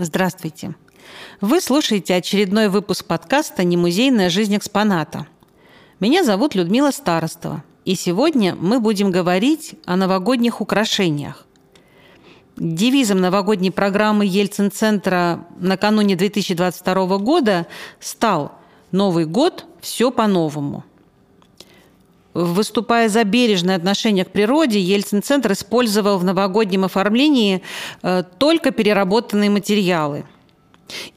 Здравствуйте. Вы слушаете очередной выпуск подкаста «Немузейная жизнь экспоната». Меня зовут Людмила Старостова, и сегодня мы будем говорить о новогодних украшениях. Девизом новогодней программы Ельцин-центра накануне 2022 года стал «Новый год – все по-новому». Выступая за бережное отношение к природе, Ельцин-центр использовал в новогоднем оформлении э, только переработанные материалы –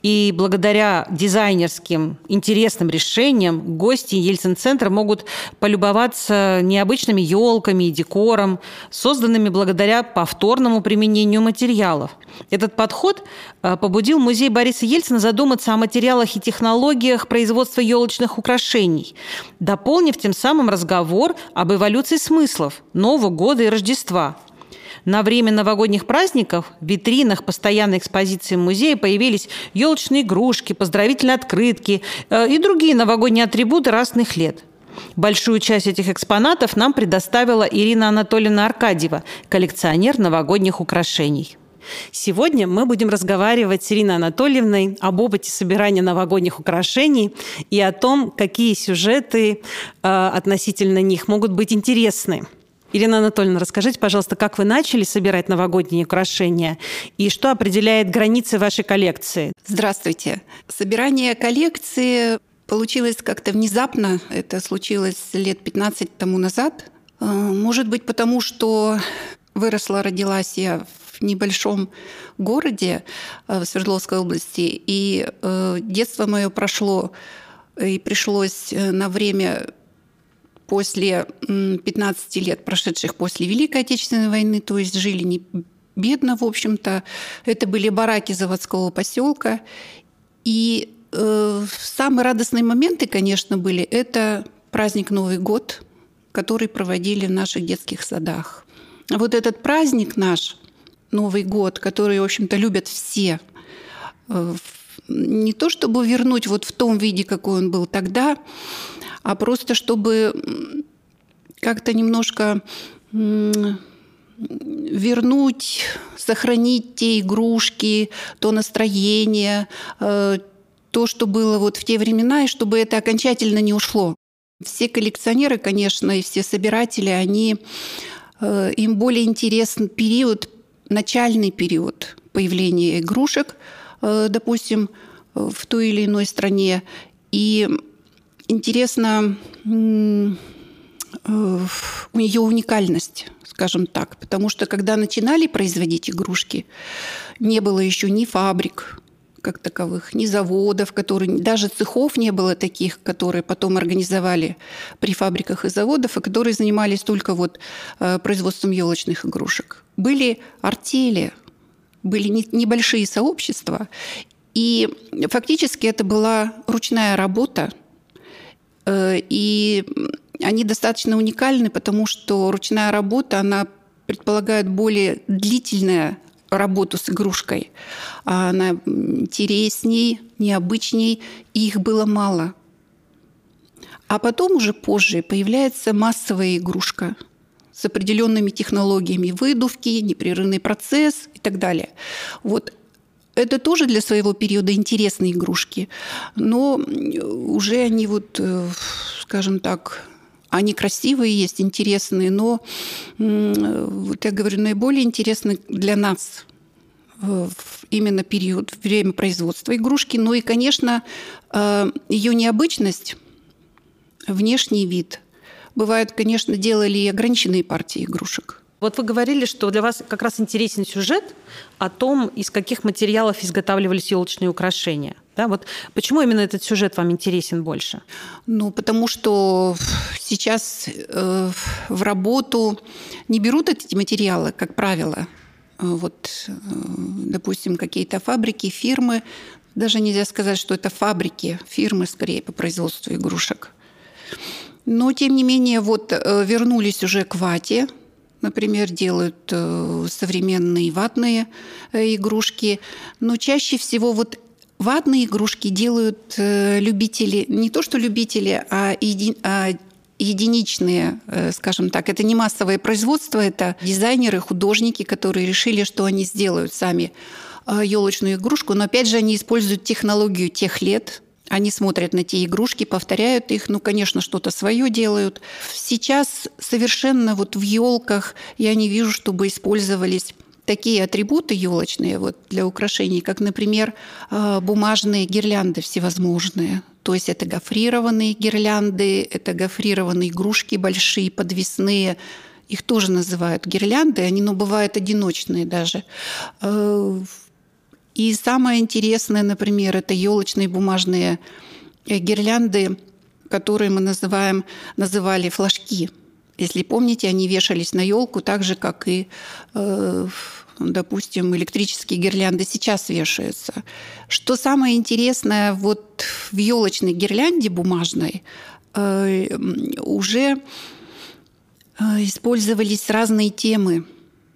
и благодаря дизайнерским интересным решениям гости Ельцин-центра могут полюбоваться необычными елками и декором, созданными благодаря повторному применению материалов. Этот подход э, побудил музей Бориса Ельцина задуматься о материалах и технологиях производства елочных украшений, дополнив тем самым разговор об эволюции смыслов Нового года и Рождества – на время новогодних праздников в витринах постоянной экспозиции музея появились елочные игрушки, поздравительные открытки э, и другие новогодние атрибуты разных лет. Большую часть этих экспонатов нам предоставила Ирина Анатольевна Аркадьева, коллекционер новогодних украшений. Сегодня мы будем разговаривать с Ириной Анатольевной об опыте собирания новогодних украшений и о том, какие сюжеты э, относительно них могут быть интересны. Ирина Анатольевна, расскажите, пожалуйста, как вы начали собирать новогодние украшения и что определяет границы вашей коллекции? Здравствуйте. Собирание коллекции получилось как-то внезапно. Это случилось лет 15 тому назад. Э, может быть, потому что выросла, родилась я в небольшом городе э, в Свердловской области, и э, детство мое прошло и пришлось на время после 15 лет, прошедших после Великой Отечественной войны, то есть жили не бедно, в общем-то. Это были бараки заводского поселка. И э, самые радостные моменты, конечно, были это праздник Новый год, который проводили в наших детских садах. Вот этот праздник наш, Новый год, который, в общем-то, любят все, э, не то чтобы вернуть вот в том виде, какой он был тогда, а просто чтобы как-то немножко вернуть, сохранить те игрушки, то настроение, э, то, что было вот в те времена, и чтобы это окончательно не ушло. Все коллекционеры, конечно, и все собиратели, они, э, им более интересен период, начальный период появления игрушек, э, допустим, в той или иной стране. И интересно э, у нее уникальность, скажем так, потому что когда начинали производить игрушки, не было еще ни фабрик как таковых, ни заводов, которые даже цехов не было таких, которые потом организовали при фабриках и заводах, и которые занимались только вот э, производством елочных игрушек. Были артели, были небольшие сообщества, и фактически это была ручная работа, и они достаточно уникальны, потому что ручная работа, она предполагает более длительную работу с игрушкой. Она интересней, необычней, и их было мало. А потом уже позже появляется массовая игрушка с определенными технологиями выдувки, непрерывный процесс и так далее. Вот это тоже для своего периода интересные игрушки, но уже они вот, э, скажем так, они красивые есть, интересные, но вот я говорю, наиболее интересны для нас именно период, время производства игрушки. Ну и, конечно, э, ее необычность, внешний вид. Бывает, конечно, делали и ограниченные партии игрушек. Вот вы говорили, что для вас как раз интересен сюжет о том, из каких материалов изготавливались елочные украшения. Да, вот почему именно этот сюжет вам интересен больше? Ну, потому что сейчас э, в работу не берут эти материалы, как правило. Вот, э, допустим, какие-то фабрики, фирмы. Даже нельзя сказать, что это фабрики, фирмы скорее по производству игрушек. Но, тем не менее, вот э, вернулись уже к вате – например, делают э, современные ватные э, игрушки. Но чаще всего вот ватные игрушки делают э, любители, не то что любители, а, еди, а единичные, скажем так. Это не массовое производство, это дизайнеры, художники, которые решили, что они сделают сами елочную игрушку, но опять же они используют технологию тех лет, они смотрят на те игрушки, повторяют их, ну, конечно, что-то свое делают. Сейчас совершенно вот в елках я не вижу, чтобы использовались такие атрибуты елочные вот, для украшений, как, например, э, бумажные гирлянды всевозможные. То есть это гофрированные гирлянды, это гофрированные игрушки большие, подвесные. Их тоже называют гирлянды, они, ну, бывают одиночные даже. И самое интересное, например, это елочные бумажные э, гирлянды, которые мы называем, называли флажки. Если помните, они вешались на елку так же, как и, э, допустим, электрические гирлянды сейчас вешаются. Что самое интересное, вот в елочной гирлянде бумажной э, уже использовались разные темы.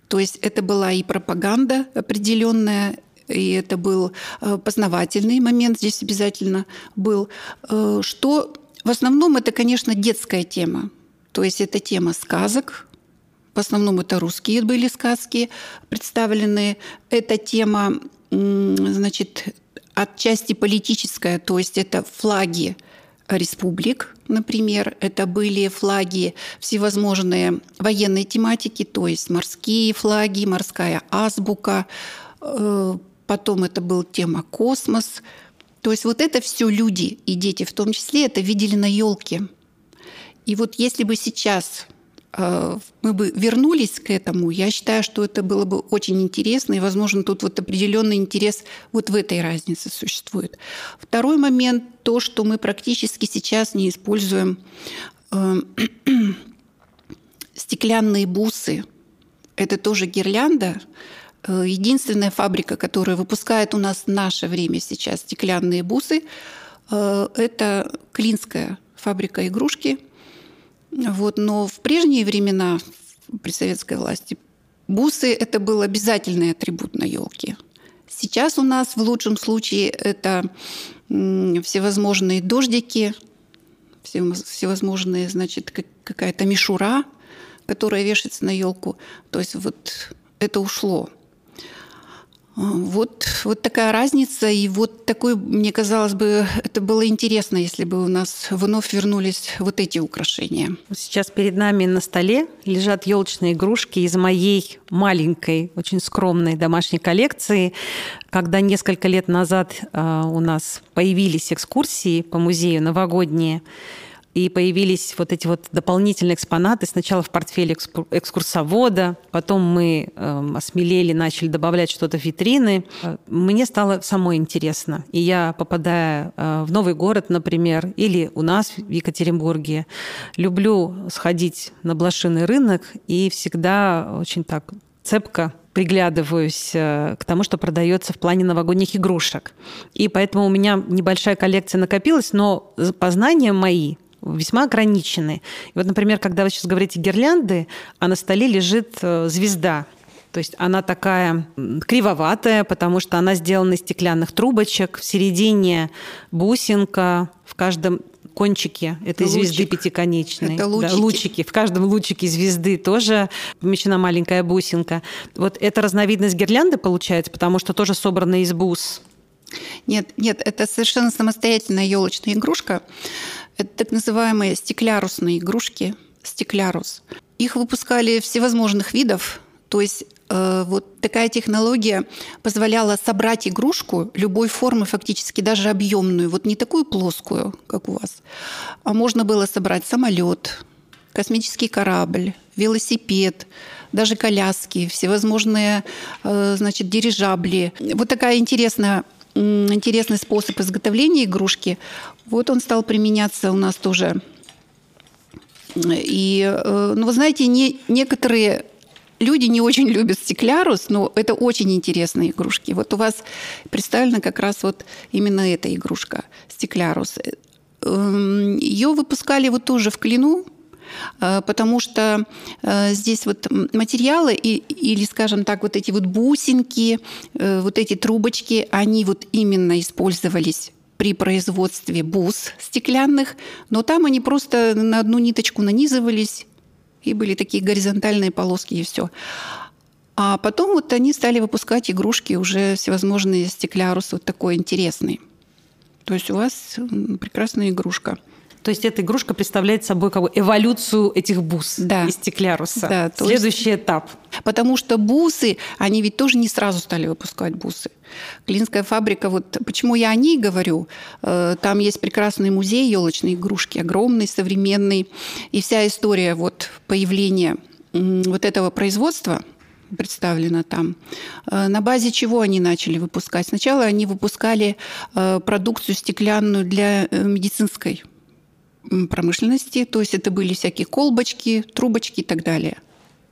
То есть это была и пропаганда определенная, и это был э, познавательный момент здесь обязательно был, э, что в основном это, конечно, детская тема. То есть это тема сказок, в основном это русские были сказки представлены. Это тема, значит, отчасти политическая, то есть это флаги республик, например, это были флаги всевозможные военной тематики, то есть морские флаги, морская азбука, э, потом это был тема космос. То есть вот это все люди и дети в том числе это видели на елке. И вот если бы сейчас э, мы бы вернулись к этому, я считаю, что это было бы очень интересно, и, возможно, тут вот определенный интерес вот в этой разнице существует. Второй момент – то, что мы практически сейчас не используем э, стеклянные бусы. Это тоже гирлянда, единственная фабрика, которая выпускает у нас в наше время сейчас стеклянные бусы, э, это Клинская фабрика игрушки. Вот, но в прежние времена при советской власти бусы – это был обязательный атрибут на елке. Сейчас у нас в лучшем случае это всевозможные дождики, всевозможные, значит, какая-то мишура, которая вешается на елку. То есть вот это ушло. Вот, вот такая разница, и вот такой, мне казалось бы, это было интересно, если бы у нас вновь вернулись вот эти украшения. Сейчас перед нами на столе лежат елочные игрушки из моей маленькой, очень скромной домашней коллекции. Когда несколько лет назад э, у нас появились экскурсии по музею новогодние, и появились вот эти вот дополнительные экспонаты. Сначала в портфеле экскурсовода, потом мы э, осмелели, начали добавлять что-то в витрины. Мне стало самой интересно. И я, попадая э, в новый город, например, или у нас в Екатеринбурге, люблю сходить на блошиный рынок и всегда очень так цепко приглядываюсь э, к тому, что продается в плане новогодних игрушек. И поэтому у меня небольшая коллекция накопилась, но познания мои весьма ограничены. И вот, например, когда вы сейчас говорите гирлянды, а на столе лежит э, звезда. То есть она такая кривоватая, потому что она сделана из стеклянных трубочек. В середине бусинка, в каждом кончике этой Лучик. звезды пятиконечной. Это лучики. Да, лучики. В каждом лучике звезды тоже помещена маленькая бусинка. Вот это разновидность гирлянды получается, потому что тоже собрана из бус. Нет, нет, это совершенно самостоятельная елочная игрушка. Это так называемые стеклярусные игрушки, стеклярус. Их выпускали всевозможных видов, то есть э, вот такая технология позволяла собрать игрушку любой формы, фактически даже объемную, вот не такую плоскую, как у вас, а можно было собрать самолет, космический корабль, велосипед, даже коляски, всевозможные, э, значит, дирижабли. Вот такая интересная интересный способ изготовления игрушки. Вот он стал применяться у нас тоже. И, э, ну, вы знаете, не, некоторые люди не очень любят стеклярус, но это очень интересные игрушки. Вот у вас представлена как раз вот именно эта игрушка, стеклярус. Эм, Ее выпускали вот тоже в Клину, Э, потому что э, здесь вот материалы или, скажем так, вот эти вот бусинки, вот эти трубочки, они вот именно использовались при производстве бус стеклянных, но там они просто на одну ниточку нанизывались, и были такие горизонтальные полоски, и все. А потом вот они стали выпускать игрушки уже всевозможные стеклярус, вот такой интересный. То есть у вас прекрасная игрушка. То есть эта игрушка представляет собой как бы эволюцию этих бус да. из стекляруса. Да, Следующий есть... этап. Потому что бусы, они ведь тоже не сразу стали выпускать бусы. Клинская фабрика, вот почему я о ней говорю, э, там есть прекрасный музей елочной игрушки, огромный, современный. И вся история вот появления вот этого производства представлена там. Э, на базе чего они начали выпускать? Сначала они выпускали э, продукцию стеклянную для медицинской промышленности, то есть это были всякие колбочки, трубочки и так далее.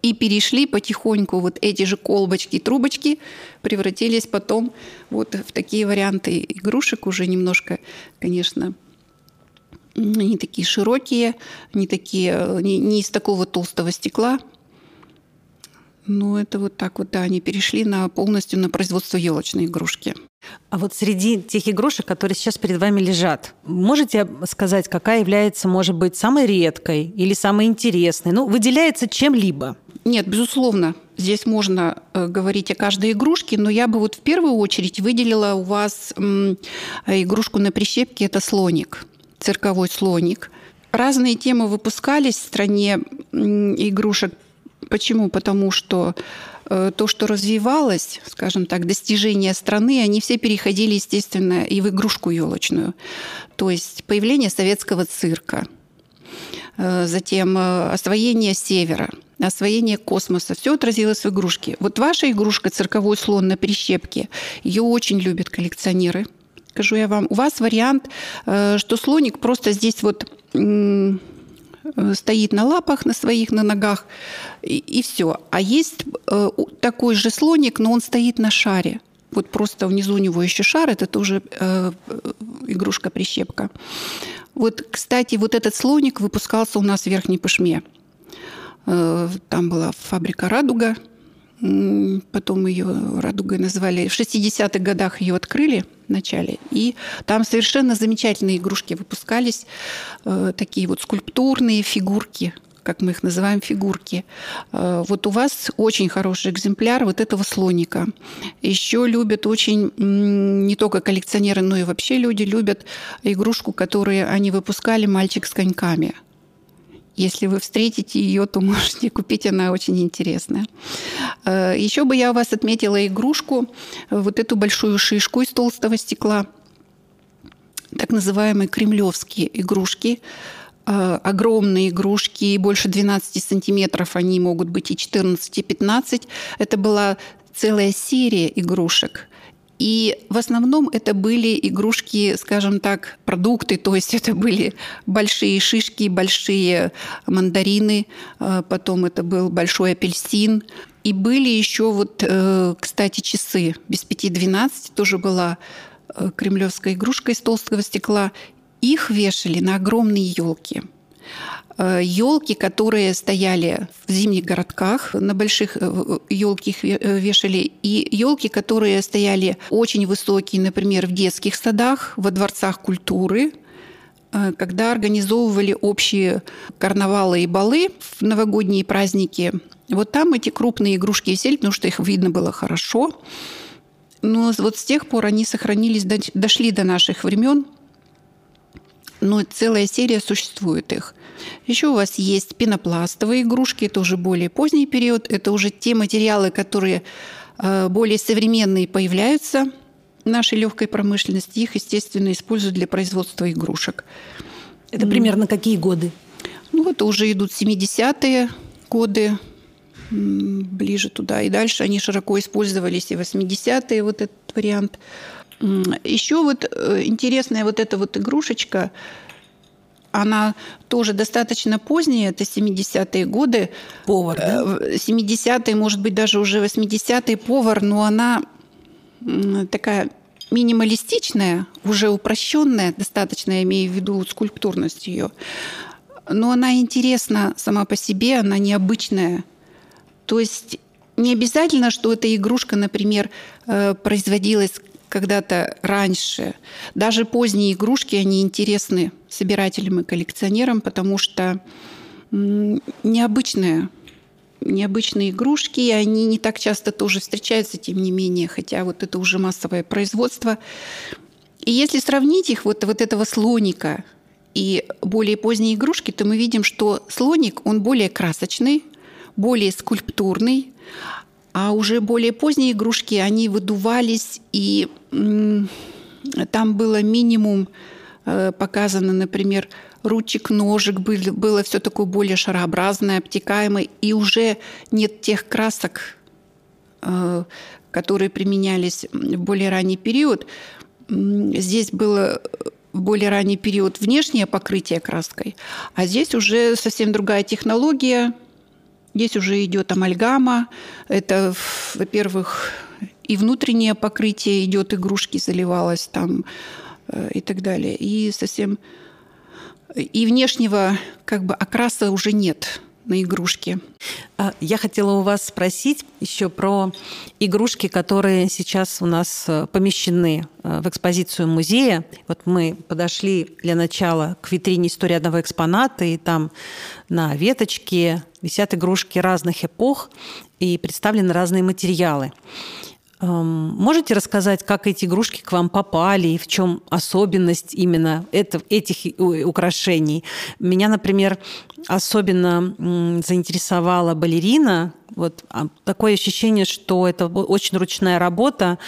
И перешли потихоньку вот эти же колбочки, трубочки превратились потом вот в такие варианты игрушек уже немножко, конечно, не такие широкие, не такие, не, не из такого толстого стекла, ну, это вот так вот, да, они перешли на полностью на производство елочной игрушки. А вот среди тех игрушек, которые сейчас перед вами лежат, можете сказать, какая является, может быть, самой редкой или самой интересной? Ну, выделяется чем-либо? Нет, безусловно. Здесь можно э, говорить о каждой игрушке, но я бы вот в первую очередь выделила у вас м, игрушку на прищепке. Это слоник, цирковой слоник. Разные темы выпускались в стране игрушек Почему? Потому что э, то, что развивалось, скажем так, достижения страны, они все переходили, естественно, и в игрушку елочную. То есть появление советского цирка, э, затем э, освоение севера, освоение космоса, все отразилось в игрушке. Вот ваша игрушка «Цирковой слон на прищепке», ее очень любят коллекционеры. Скажу я вам, у вас вариант, что слоник просто здесь вот стоит на лапах, на своих, на ногах, и, и все. А есть э, такой же слоник, но он стоит на шаре. Вот просто внизу у него еще шар, это тоже э, игрушка-прищепка. Вот, кстати, вот этот слоник выпускался у нас в Верхней Пышме. Э, там была фабрика «Радуга», потом ее «Радугой» назвали. В 60-х годах ее открыли в начале, и там совершенно замечательные игрушки выпускались, э, такие вот скульптурные фигурки, как мы их называем, фигурки. Э, вот у вас очень хороший экземпляр вот этого слоника. Еще любят очень, не только коллекционеры, но и вообще люди любят игрушку, которую они выпускали «Мальчик с коньками». Если вы встретите ее, то можете купить, она очень интересная. Э, Еще бы я у вас отметила игрушку, вот эту большую шишку из толстого стекла, так называемые кремлевские игрушки, э, огромные игрушки, больше 12 сантиметров, они могут быть и 14, и 15. Это была целая серия игрушек. И в основном это были игрушки, скажем так, продукты, то есть это были большие шишки, большие мандарины, э, потом это был большой апельсин. И были еще вот, э, кстати, часы без пяти двенадцать тоже была э, кремлевская игрушка из толстого стекла. Их вешали на огромные елки елки, которые стояли в зимних городках, на больших елки их вешали, и елки, которые стояли очень высокие, например, в детских садах, во дворцах культуры, э, когда организовывали общие карнавалы и балы в новогодние праздники. Вот там эти крупные игрушки висели, потому что их видно было хорошо. Но вот с тех пор они сохранились, дошли до наших времен – но целая серия существует их. Еще у вас есть пенопластовые игрушки, это уже более поздний период, это уже те материалы, которые э, более современные появляются в нашей легкой промышленности. Их, естественно, используют для производства игрушек. Это примерно какие годы? Ну, это уже идут 70-е годы, ближе туда. И дальше они широко использовались и 80-е, вот этот вариант – еще вот э, интересная вот эта вот игрушечка, она тоже достаточно поздняя, это 70-е годы. Повар, да? 70-е, э, может быть, даже уже 80-е повар, но она такая минималистичная, уже упрощенная достаточно, я имею в виду скульптурность ее. Но она интересна сама по себе, она необычная. То есть не обязательно, что эта игрушка, например, э, производилась когда-то раньше. Даже поздние игрушки, они интересны собирателям и коллекционерам, потому что необычная необычные игрушки, они не так часто тоже встречаются, тем не менее, хотя вот это уже массовое производство. И если сравнить их, вот, вот этого слоника и более поздние игрушки, то мы видим, что слоник, он более красочный, более скульптурный, а уже более поздние игрушки, они выдувались, и там было минимум э, показано, например, ручек, ножек, было, все такое более шарообразное, обтекаемое, и уже нет тех красок, э, которые применялись в более ранний период. Здесь было в более ранний период внешнее покрытие краской, а здесь уже совсем другая технология. Здесь уже идет амальгама. Это, во-первых, и внутреннее покрытие идет, игрушки заливалось там э, и так далее. И совсем и внешнего как бы окраса уже нет на игрушки. А, я хотела у вас спросить еще про игрушки, которые сейчас у нас э, помещены э, в экспозицию музея. Вот мы подошли для начала к витрине истории одного экспоната, и там на веточке висят игрушки разных эпох и представлены разные материалы. Можете рассказать, как эти игрушки к вам попали и в чем особенность именно этих украшений? Меня, например, особенно заинтересовала балерина. Вот а, такое ощущение, что это очень ручная работа,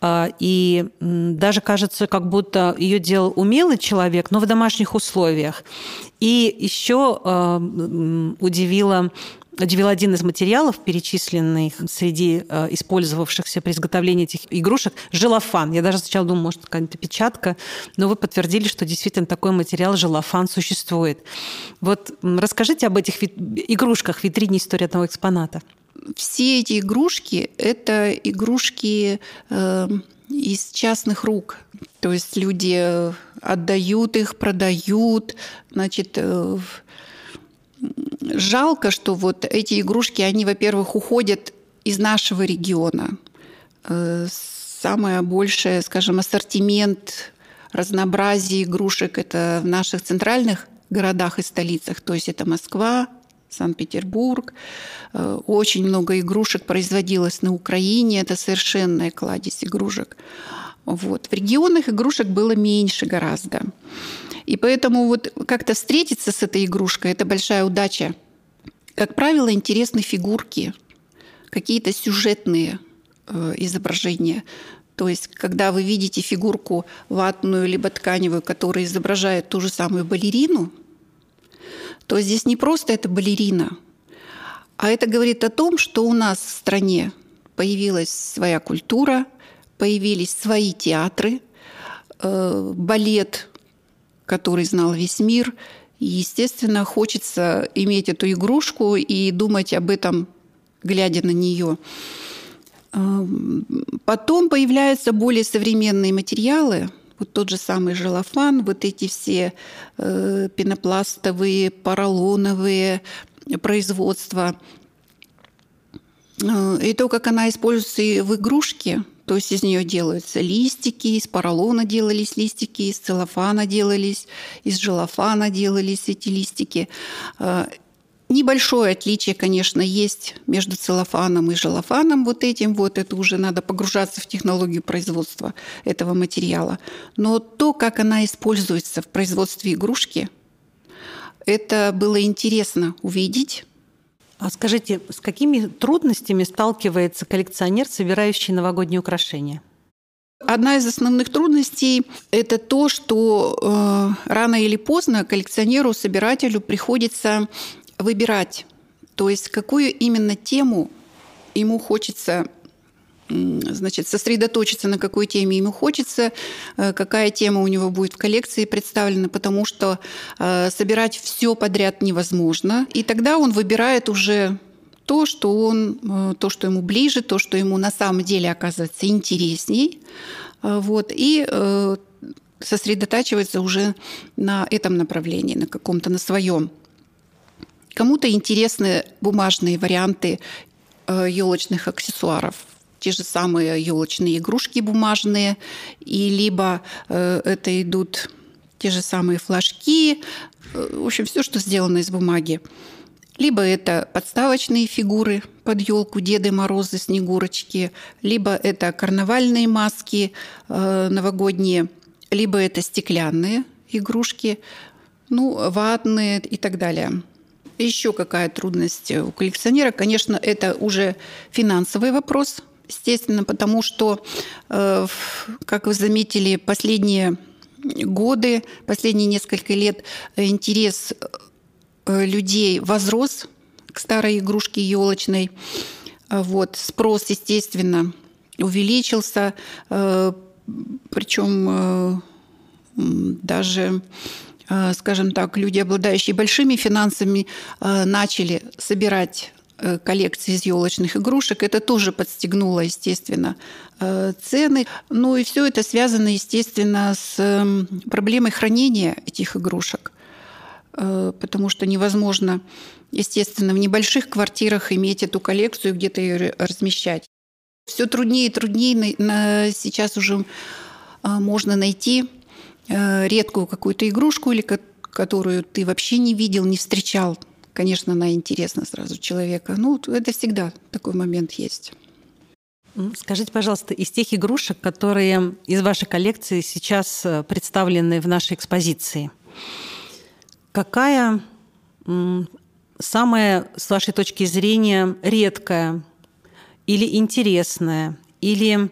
а, и даже кажется, как будто ее делал умелый человек, но в домашних условиях. И еще удивило удивил один из материалов, перечисленных среди э, использовавшихся при изготовлении этих игрушек, желофан. Я даже сначала думала, может, какая-то печатка, но вы подтвердили, что действительно такой материал желофан существует. Вот расскажите об этих игрушках в витрине истории одного экспоната. Все эти игрушки – это игрушки э, из частных рук. То есть люди отдают их, продают, значит, э, жалко, что вот эти игрушки, они, во-первых, уходят из нашего региона. Э, самое большее, скажем, ассортимент, разнообразие игрушек – это в наших центральных городах и столицах. То есть это Москва, Санкт-Петербург. Э, очень много игрушек производилось на Украине. Это совершенная кладезь игрушек. Вот. В регионах игрушек было меньше гораздо. И поэтому вот как-то встретиться с этой игрушкой – это большая удача. Как правило, интересны фигурки, какие-то сюжетные э, изображения. То есть, когда вы видите фигурку ватную либо тканевую, которая изображает ту же самую балерину, то здесь не просто это балерина, а это говорит о том, что у нас в стране появилась своя культура, появились свои театры, э, балет который знал весь мир. И, естественно, хочется иметь эту игрушку и думать об этом, глядя на нее. Эм, потом появляются более современные материалы, вот тот же самый желофан, вот эти все э, пенопластовые, поролоновые производства. Э, и то, как она используется в игрушке, то есть из нее делаются листики, из поролона делались листики, из целлофана делались, из желофана делались эти листики. Э, небольшое отличие, конечно, есть между целлофаном и желофаном вот этим. Вот это уже надо погружаться в технологию производства этого материала. Но то, как она используется в производстве игрушки, это было интересно увидеть а скажите, с какими трудностями сталкивается коллекционер, собирающий новогодние украшения? Одна из основных трудностей – это то, что э, рано или поздно коллекционеру, собирателю приходится выбирать, то есть какую именно тему ему хочется значит, сосредоточиться на какой теме ему хочется, э, какая тема у него будет в коллекции представлена, потому что э, собирать все подряд невозможно. И тогда он выбирает уже то, что он, э, то, что ему ближе, то, что ему на самом деле оказывается интересней. Вот, и сосредотачивается уже на этом направлении, на каком-то, на своем. Кому-то интересны бумажные варианты елочных аксессуаров – те же самые елочные игрушки бумажные, и либо э, это идут те же самые флажки, э, в общем, все, что сделано из бумаги. Либо это подставочные фигуры под елку Деды Морозы, Снегурочки, либо это карнавальные маски э, новогодние, либо это стеклянные игрушки, ну, ватные и так далее. Еще какая трудность у коллекционера? Конечно, это уже финансовый вопрос, естественно, потому что, э, как вы заметили, последние годы, последние несколько лет интерес Э, людей возрос к старой игрушке елочной. Вот. Спрос, естественно, увеличился. Э, Причем э, даже скажем так, люди, обладающие большими финансами, начали собирать коллекции из елочных игрушек. Это тоже подстегнуло, естественно, цены. Ну и все это связано, естественно, с проблемой хранения этих игрушек. Э, потому что невозможно, естественно, в небольших квартирах иметь эту коллекцию, где-то ее размещать. Все труднее и труднее сейчас уже можно найти э, редкую какую-то игрушку, или которую ты вообще не видел, не встречал. Конечно, она интересна сразу человека. Ну, это всегда такой момент есть. Скажите, пожалуйста, из тех игрушек, которые из вашей коллекции сейчас э, представлены в нашей экспозиции, Какая самая, с вашей точки зрения, редкая или интересная, или,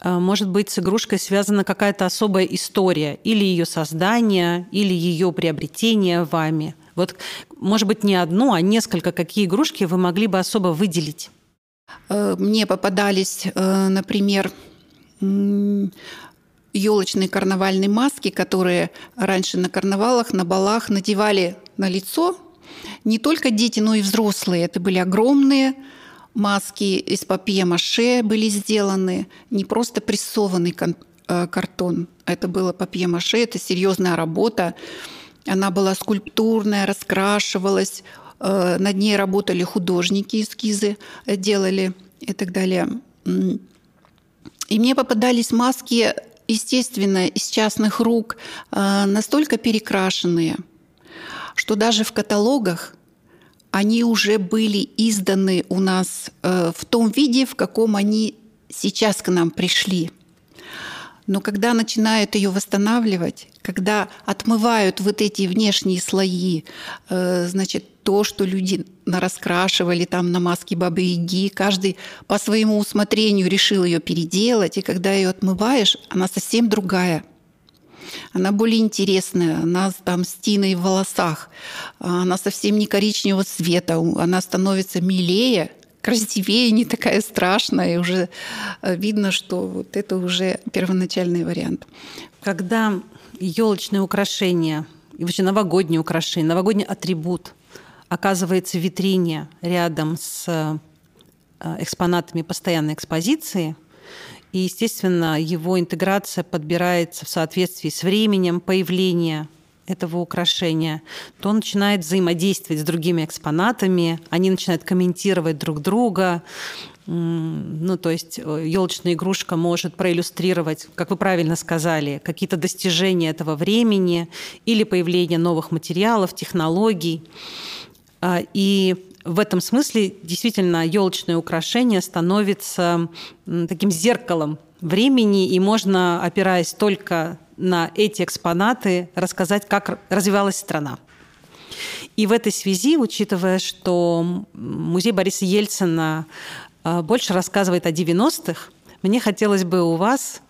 а, может быть, с игрушкой связана какая-то особая история, или ее создание, или ее приобретение вами? Вот, может быть, не одну, а несколько, какие игрушки вы могли бы особо выделить? Э, мне попадались, э, например, елочные карнавальные маски, которые раньше на карнавалах, на балах надевали на лицо не только дети, но и взрослые. Это были огромные маски из папье-маше были сделаны, не просто прессованный э, картон. Это было папье-маше, это серьезная работа. Она была скульптурная, раскрашивалась. Э, над ней работали художники, эскизы делали и так далее. И мне попадались маски естественно, из частных рук э, настолько перекрашенные, что даже в каталогах они уже были изданы у нас э, в том виде, в каком они сейчас к нам пришли. Но когда начинают ее восстанавливать, когда отмывают вот эти внешние слои, э, значит, то, что люди раскрашивали там на маске Бабы Яги, каждый по своему усмотрению решил ее переделать, и когда ее отмываешь, она совсем другая. Она более интересная, она там с тиной в волосах, она совсем не коричневого цвета, она становится милее, красивее, не такая страшная, и уже э, видно, что вот это уже первоначальный вариант. Когда елочные украшения и вообще новогодние украшения, новогодний атрибут оказывается в витрине рядом с э, экспонатами постоянной экспозиции, и, естественно, его интеграция подбирается в соответствии с временем появления этого украшения, то он начинает взаимодействовать с другими экспонатами, они начинают комментировать друг друга. Ну, то есть елочная игрушка может проиллюстрировать, как вы правильно сказали, какие-то достижения этого времени или появление новых материалов, технологий. А, и в этом смысле действительно елочное украшение становится таким зеркалом времени, и можно, опираясь только на эти экспонаты рассказать, как развивалась страна. И в этой связи, учитывая, что музей Бориса Ельцина а, больше рассказывает о 90-х, мне хотелось бы у вас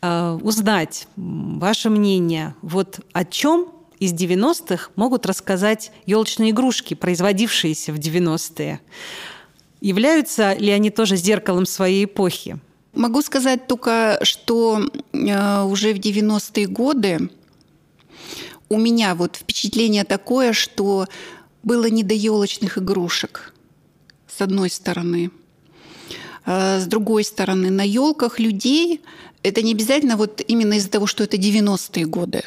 а, узнать ваше мнение, вот о чем из 90-х могут рассказать елочные игрушки, производившиеся в 90-е. Являются ли они тоже зеркалом своей эпохи? Могу сказать только, что э, уже в 90-е годы у меня вот впечатление такое, что было не до елочных игрушек, с одной стороны. А с другой стороны, на елках людей это не обязательно вот именно из-за того, что это 90-е годы.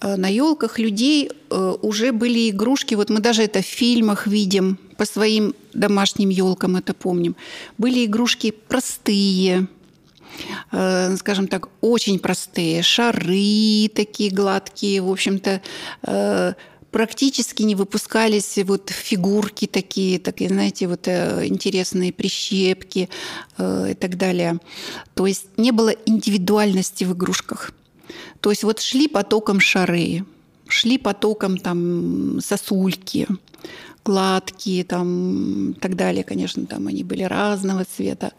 А на елках людей э, уже были игрушки, вот мы даже это в фильмах видим, по своим домашним елкам это помним. Были игрушки простые, э, скажем так, очень простые, шары такие гладкие, в общем-то, э, практически не выпускались вот фигурки такие, такие, знаете, вот э, интересные прищепки и так далее. То есть не было индивидуальности в игрушках. То есть вот шли потоком шары, шли потоком там сосульки, гладкие там и так далее, конечно, там они были разного цвета.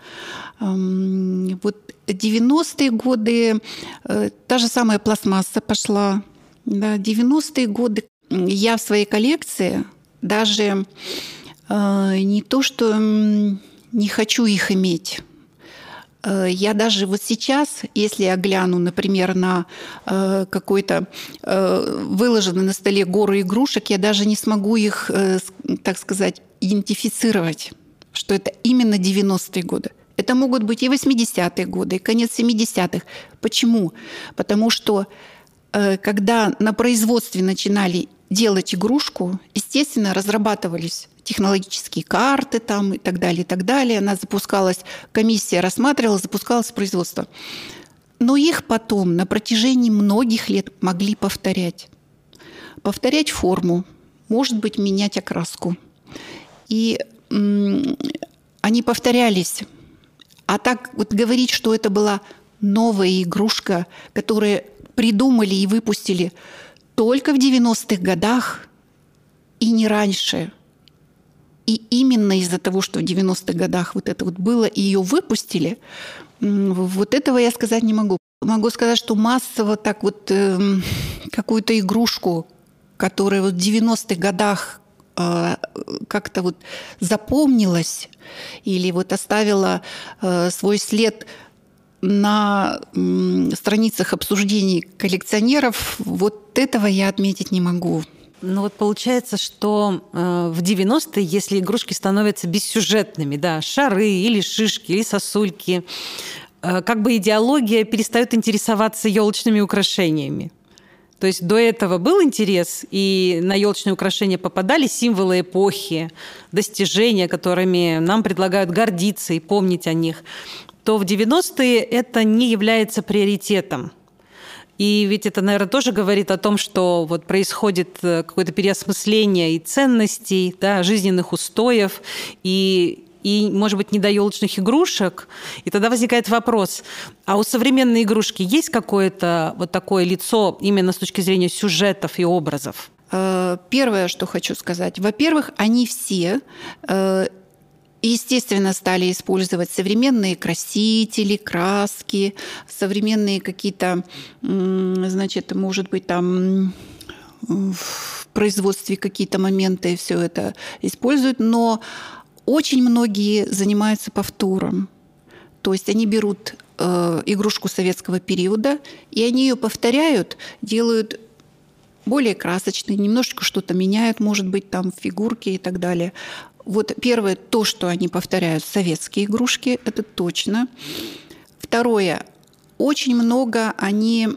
Вот 90-е годы э, та же самая пластмасса пошла. Да, 90-е годы я в своей коллекции даже э, не то, что не хочу их иметь. Э, я даже вот сейчас, если я гляну, например, на э, какой-то э, выложенный на столе гору игрушек, я даже не смогу их, так сказать, идентифицировать, что это именно 90-е годы. Это могут быть и 80-е годы, и конец 70-х. Почему? Потому что когда на производстве начинали делать игрушку, естественно, разрабатывались технологические карты там и так далее, и так далее. Она запускалась, комиссия рассматривала, запускалась производство. Но их потом на протяжении многих лет могли повторять. Повторять форму, может быть, менять окраску. И они повторялись. А так вот говорить, что это была новая игрушка, которую придумали и выпустили – только в 90-х годах и не раньше. И именно из-за того, что в 90-х годах вот это вот было, и ее выпустили, вот этого я сказать не могу. Могу сказать, что массово так вот э, какую-то игрушку, которая вот в 90-х годах э, как-то вот запомнилась или вот оставила э, свой след на страницах обсуждений коллекционеров вот этого я отметить не могу. Ну вот получается, что э, в 90-е, если игрушки становятся бессюжетными, да, шары или шишки, или сосульки, э, как бы идеология перестает интересоваться елочными украшениями. То есть до этого был интерес, и на елочные украшения попадали символы эпохи, достижения, которыми нам предлагают гордиться и помнить о них то в 90-е это не является приоритетом. И ведь это, наверное, тоже говорит о том, что вот происходит э, какое-то переосмысление и ценностей, да, жизненных устоев, и и, может быть, недоелочных игрушек. И тогда возникает вопрос, а у современной игрушки есть какое-то вот такое лицо именно с точки зрения сюжетов и образов? Э, первое, что хочу сказать. Во-первых, они все э, естественно, стали использовать современные красители, краски, современные какие-то, значит, может быть, там в производстве какие-то моменты все это используют, но очень многие занимаются повтором. То есть они берут э, игрушку советского периода, и они ее повторяют, делают более красочной, немножечко что-то меняют, может быть, там фигурки и так далее. Вот первое, то, что они повторяют советские игрушки, это точно. Второе, очень много они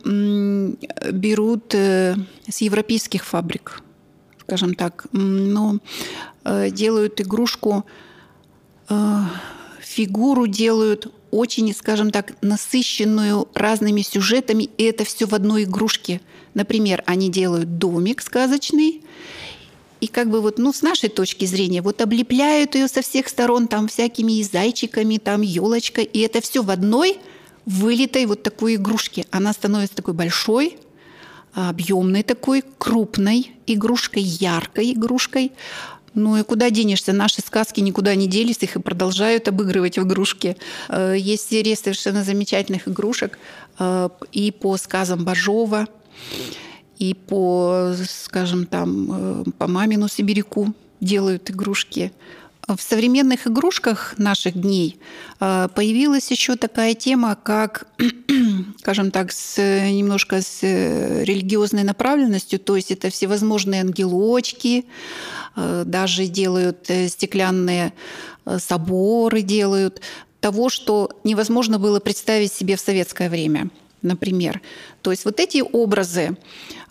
берут э, с европейских фабрик, скажем так, но э, делают игрушку, э, фигуру делают очень, скажем так, насыщенную разными сюжетами, и это все в одной игрушке. Например, они делают домик сказочный, и как бы вот, ну, с нашей точки зрения, вот облепляют ее со всех сторон там всякими и зайчиками, там елочкой, и это все в одной вылитой вот такой игрушке. Она становится такой большой, объемной такой, крупной игрушкой, яркой игрушкой. Ну и куда денешься? Наши сказки никуда не делись, их и продолжают обыгрывать в игрушки. Э, есть серия совершенно замечательных игрушек э, и по сказам Бажова, и по, скажем там, э, по мамину сибиряку делают игрушки. В современных игрушках наших дней э, появилась еще такая тема, как, скажем так, с, немножко с э, религиозной направленностью, то есть это всевозможные ангелочки, даже делают стеклянные соборы, делают того, что невозможно было представить себе в советское время – например. То есть вот эти образы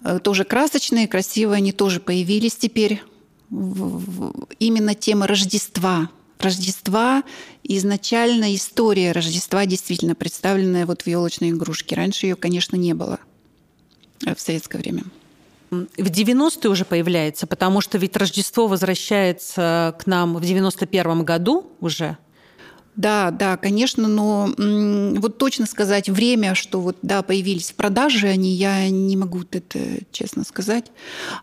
э, тоже красочные, красивые, они тоже появились теперь. Именно тема Рождества. Рождества, изначально история Рождества действительно представленная вот в елочной игрушке. Раньше ее, конечно, не было э, в советское время. в 90-е уже появляется, потому что ведь Рождество возвращается к нам в 91 году уже. Да, да, конечно, но вот точно сказать время, что вот да, появились в продаже они, я не могу это честно сказать.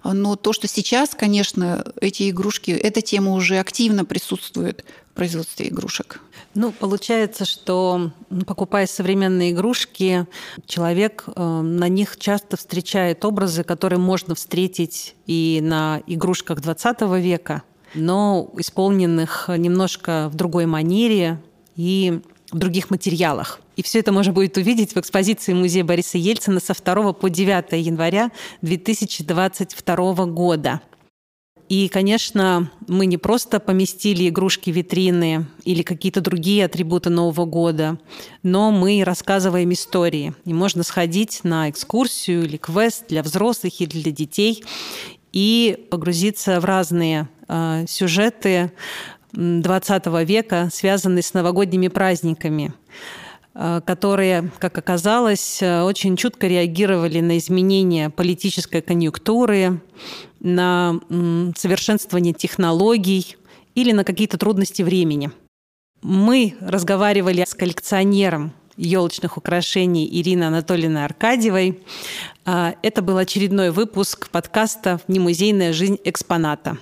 Но то, что сейчас, конечно, эти игрушки, эта тема уже активно присутствует в производстве игрушек. Ну, получается, что покупая современные игрушки, человек э, на них часто встречает образы, которые можно встретить и на игрушках 20 века, но исполненных немножко в другой манере и в других материалах. И все это можно будет увидеть в экспозиции Музея Бориса Ельцина со 2 по 9 января 2022 года. И, конечно, мы не просто поместили игрушки витрины или какие-то другие атрибуты Нового года, но мы рассказываем истории. И можно сходить на экскурсию или квест для взрослых и для детей и погрузиться в разные э, сюжеты 20 века, связанные с новогодними праздниками э, которые, как оказалось, э, очень чутко реагировали на изменения политической конъюнктуры, на совершенствование технологий или на какие-то трудности времени. Мы разговаривали с коллекционером елочных украшений Ириной Анатольевной Аркадьевой. А, это был очередной выпуск подкаста «Немузейная жизнь экспоната».